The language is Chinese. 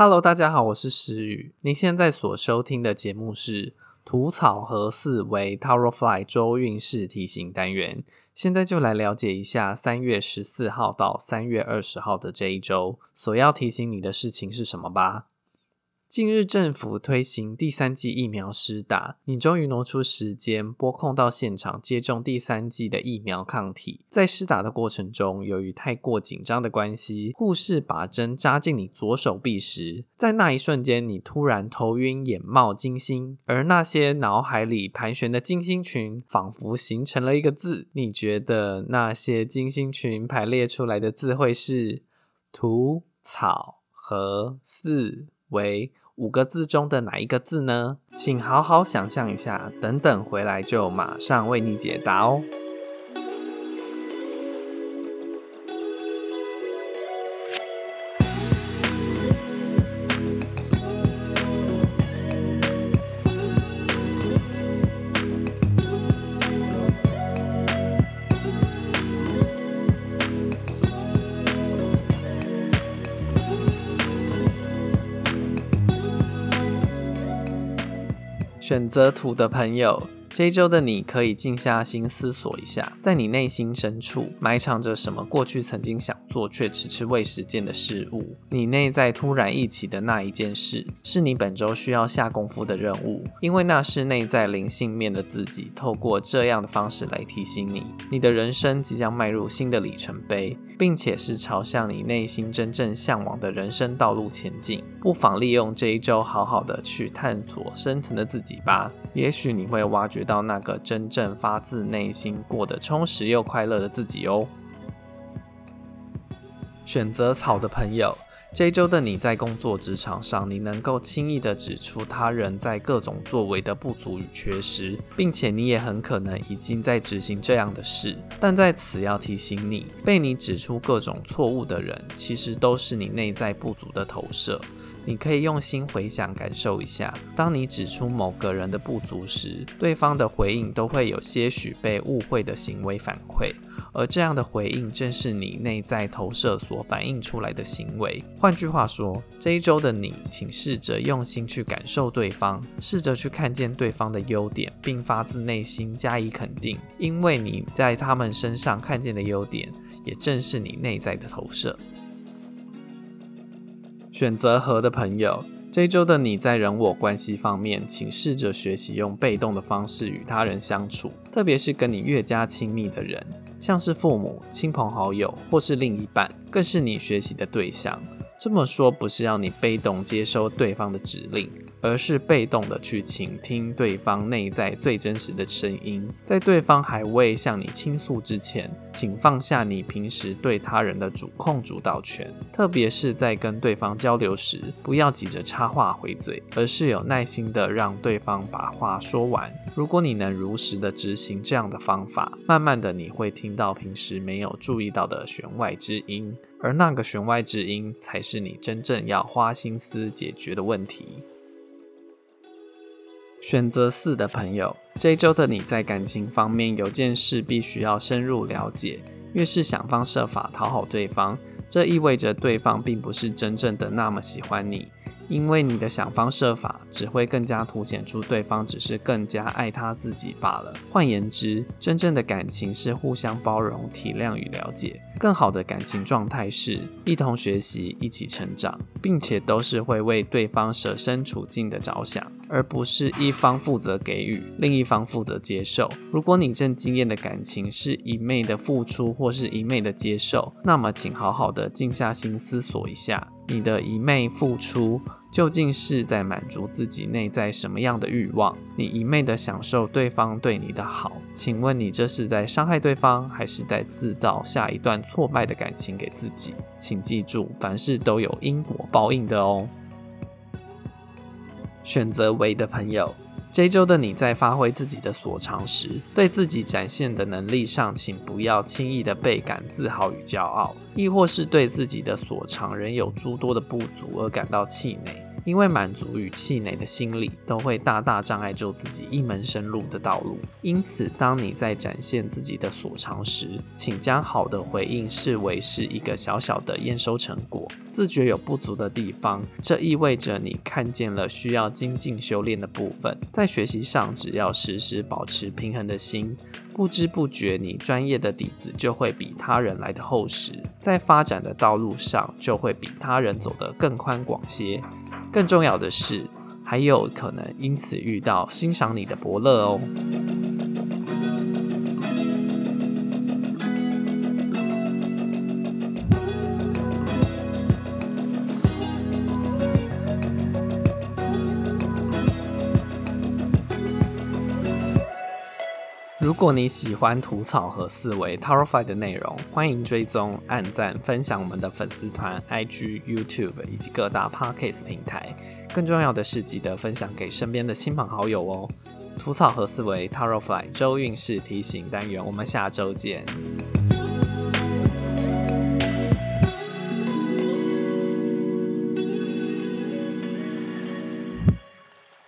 Hello，大家好，我是石宇。您现在所收听的节目是吐草和四维 Tower Fly 周运势提醒单元。现在就来了解一下三月十四号到三月二十号的这一周所要提醒你的事情是什么吧。近日，政府推行第三剂疫苗施打，你终于挪出时间拨空到现场接种第三剂的疫苗抗体。在施打的过程中，由于太过紧张的关系，护士把针扎进你左手臂时，在那一瞬间，你突然头晕眼冒金星，而那些脑海里盘旋的金星群，仿佛形成了一个字。你觉得那些金星群排列出来的字会是土草和四？为五个字中的哪一个字呢？请好好想象一下，等等回来就马上为你解答哦。选择土的朋友，这一周的你可以静下心思索一下，在你内心深处埋藏着什么过去曾经想做却迟迟未实践的事物。你内在突然忆起的那一件事，是你本周需要下功夫的任务，因为那是内在灵性面的自己，透过这样的方式来提醒你，你的人生即将迈入新的里程碑。并且是朝向你内心真正向往的人生道路前进，不妨利用这一周好好的去探索深层的自己吧。也许你会挖掘到那个真正发自内心、过得充实又快乐的自己哦。选择草的朋友。这一周的你在工作职场上，你能够轻易的指出他人在各种作为的不足与缺失，并且你也很可能已经在执行这样的事。但在此要提醒你，被你指出各种错误的人，其实都是你内在不足的投射。你可以用心回想，感受一下，当你指出某个人的不足时，对方的回应都会有些许被误会的行为反馈。而这样的回应，正是你内在投射所反映出来的行为。换句话说，这一周的你，请试着用心去感受对方，试着去看见对方的优点，并发自内心加以肯定，因为你在他们身上看见的优点，也正是你内在的投射。选择和的朋友。这一周的你在人我关系方面，请试着学习用被动的方式与他人相处，特别是跟你越加亲密的人，像是父母、亲朋好友或是另一半，更是你学习的对象。这么说不是要你被动接收对方的指令。而是被动的去倾听对方内在最真实的声音，在对方还未向你倾诉之前，请放下你平时对他人的主控主导权，特别是在跟对方交流时，不要急着插话回嘴，而是有耐心的让对方把话说完。如果你能如实的执行这样的方法，慢慢的你会听到平时没有注意到的弦外之音，而那个弦外之音才是你真正要花心思解决的问题。选择四的朋友，这一周的你在感情方面有件事必须要深入了解。越是想方设法讨好对方，这意味着对方并不是真正的那么喜欢你。因为你的想方设法，只会更加凸显出对方只是更加爱他自己罢了。换言之，真正的感情是互相包容、体谅与了解。更好的感情状态是一同学习、一起成长，并且都是会为对方设身处境的着想，而不是一方负责给予，另一方负责接受。如果你正经验的感情是一昧的付出或是一昧的接受，那么请好好的静下心思索一下。你的一昧付出究竟是在满足自己内在什么样的欲望？你一昧的享受对方对你的好，请问你这是在伤害对方，还是在制造下一段挫败的感情给自己？请记住，凡事都有因果报应的哦。选择为的朋友。这周的你在发挥自己的所长时，对自己展现的能力上，请不要轻易的倍感自豪与骄傲，亦或是对自己的所长仍有诸多的不足而感到气馁。因为满足与气馁的心理都会大大障碍住自己一门深入的道路。因此，当你在展现自己的所长时，请将好的回应视为是一个小小的验收成果。自觉有不足的地方，这意味着你看见了需要精进修炼的部分。在学习上，只要时时保持平衡的心。不知不觉，你专业的底子就会比他人来的厚实，在发展的道路上就会比他人走得更宽广些。更重要的是，还有可能因此遇到欣赏你的伯乐哦。如果你喜欢吐槽和思维 t a r o f y 的内容，欢迎追踪、按赞、分享我们的粉丝团、IG、YouTube 以及各大 Podcast 平台。更重要的是，记得分享给身边的亲朋好友哦。吐槽和思维 t a r o f y 周运势提醒单元，我们下周见。